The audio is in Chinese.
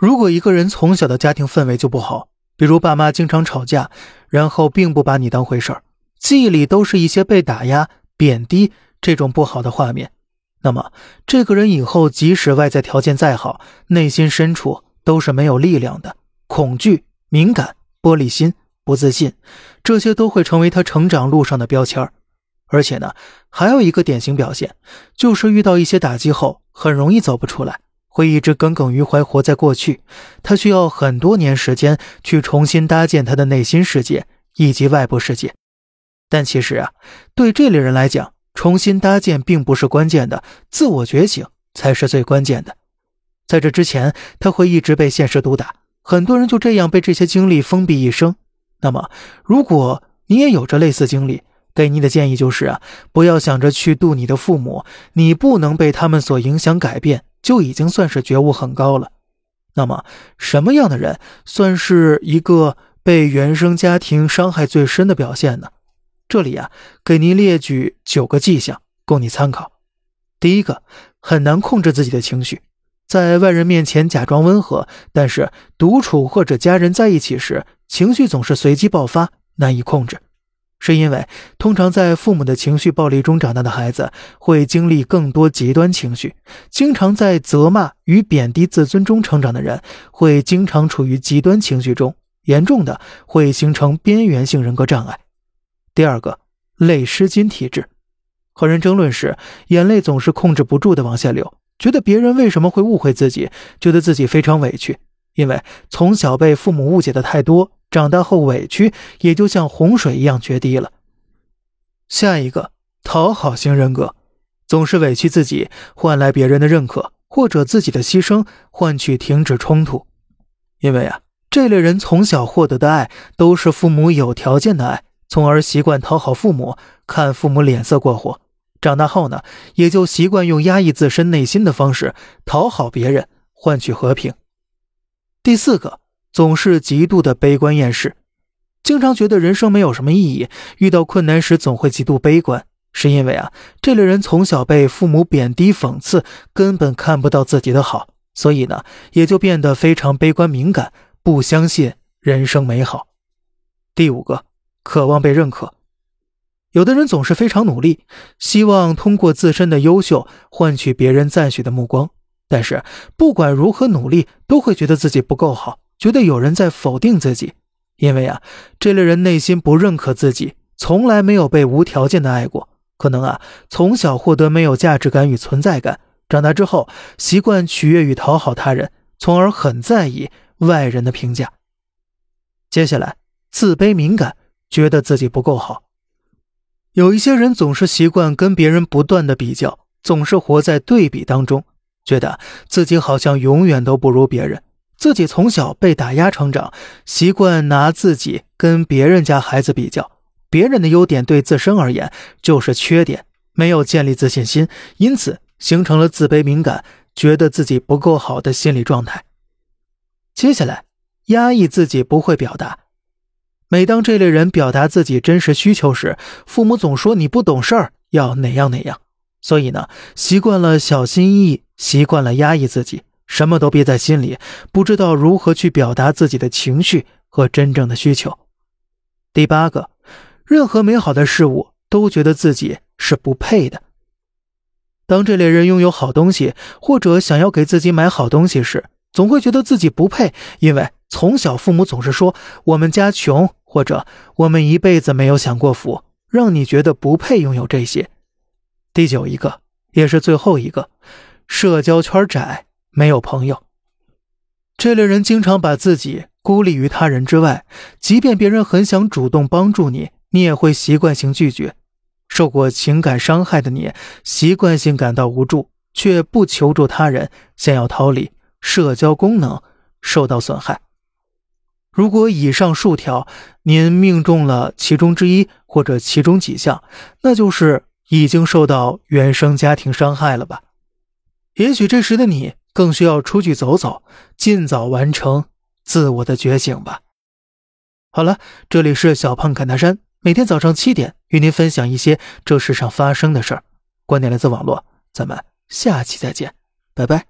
如果一个人从小的家庭氛围就不好，比如爸妈经常吵架，然后并不把你当回事儿，记忆里都是一些被打压、贬低这种不好的画面，那么这个人以后即使外在条件再好，内心深处都是没有力量的，恐惧、敏感、玻璃心、不自信，这些都会成为他成长路上的标签而且呢，还有一个典型表现，就是遇到一些打击后，很容易走不出来。会一直耿耿于怀，活在过去。他需要很多年时间去重新搭建他的内心世界以及外部世界。但其实啊，对这类人来讲，重新搭建并不是关键的，自我觉醒才是最关键的。在这之前，他会一直被现实毒打。很多人就这样被这些经历封闭一生。那么，如果你也有着类似经历，给你的建议就是啊，不要想着去度你的父母，你不能被他们所影响改变。就已经算是觉悟很高了。那么，什么样的人算是一个被原生家庭伤害最深的表现呢？这里啊，给您列举九个迹象供你参考。第一个，很难控制自己的情绪，在外人面前假装温和，但是独处或者家人在一起时，情绪总是随机爆发，难以控制。是因为通常在父母的情绪暴力中长大的孩子会经历更多极端情绪，经常在责骂与贬低自尊中成长的人会经常处于极端情绪中，严重的会形成边缘性人格障碍。第二个，泪失禁体质，和人争论时，眼泪总是控制不住的往下流，觉得别人为什么会误会自己，觉得自己非常委屈，因为从小被父母误解的太多。长大后委屈也就像洪水一样决堤了。下一个讨好型人格，总是委屈自己换来别人的认可，或者自己的牺牲换取停止冲突。因为啊，这类人从小获得的爱都是父母有条件的爱，从而习惯讨好父母，看父母脸色过活。长大后呢，也就习惯用压抑自身内心的方式讨好别人，换取和平。第四个。总是极度的悲观厌世，经常觉得人生没有什么意义，遇到困难时总会极度悲观，是因为啊，这类人从小被父母贬低讽刺，根本看不到自己的好，所以呢，也就变得非常悲观敏感，不相信人生美好。第五个，渴望被认可，有的人总是非常努力，希望通过自身的优秀换取别人赞许的目光，但是不管如何努力，都会觉得自己不够好。觉得有人在否定自己，因为啊，这类人内心不认可自己，从来没有被无条件的爱过，可能啊，从小获得没有价值感与存在感，长大之后习惯取悦与讨好他人，从而很在意外人的评价。接下来，自卑敏感，觉得自己不够好。有一些人总是习惯跟别人不断的比较，总是活在对比当中，觉得自己好像永远都不如别人。自己从小被打压成长，习惯拿自己跟别人家孩子比较，别人的优点对自身而言就是缺点，没有建立自信心，因此形成了自卑敏感，觉得自己不够好的心理状态。接下来，压抑自己不会表达，每当这类人表达自己真实需求时，父母总说你不懂事儿，要哪样哪样，所以呢，习惯了小心翼翼，习惯了压抑自己。什么都憋在心里，不知道如何去表达自己的情绪和真正的需求。第八个，任何美好的事物都觉得自己是不配的。当这类人拥有好东西，或者想要给自己买好东西时，总会觉得自己不配，因为从小父母总是说我们家穷，或者我们一辈子没有享过福，让你觉得不配拥有这些。第九一个，也是最后一个，社交圈窄。没有朋友，这类人经常把自己孤立于他人之外，即便别人很想主动帮助你，你也会习惯性拒绝。受过情感伤害的你，习惯性感到无助，却不求助他人，想要逃离，社交功能受到损害。如果以上数条您命中了其中之一或者其中几项，那就是已经受到原生家庭伤害了吧？也许这时的你。更需要出去走走，尽早完成自我的觉醒吧。好了，这里是小胖侃大山，每天早上七点与您分享一些这世上发生的事儿，观点来自网络，咱们下期再见，拜拜。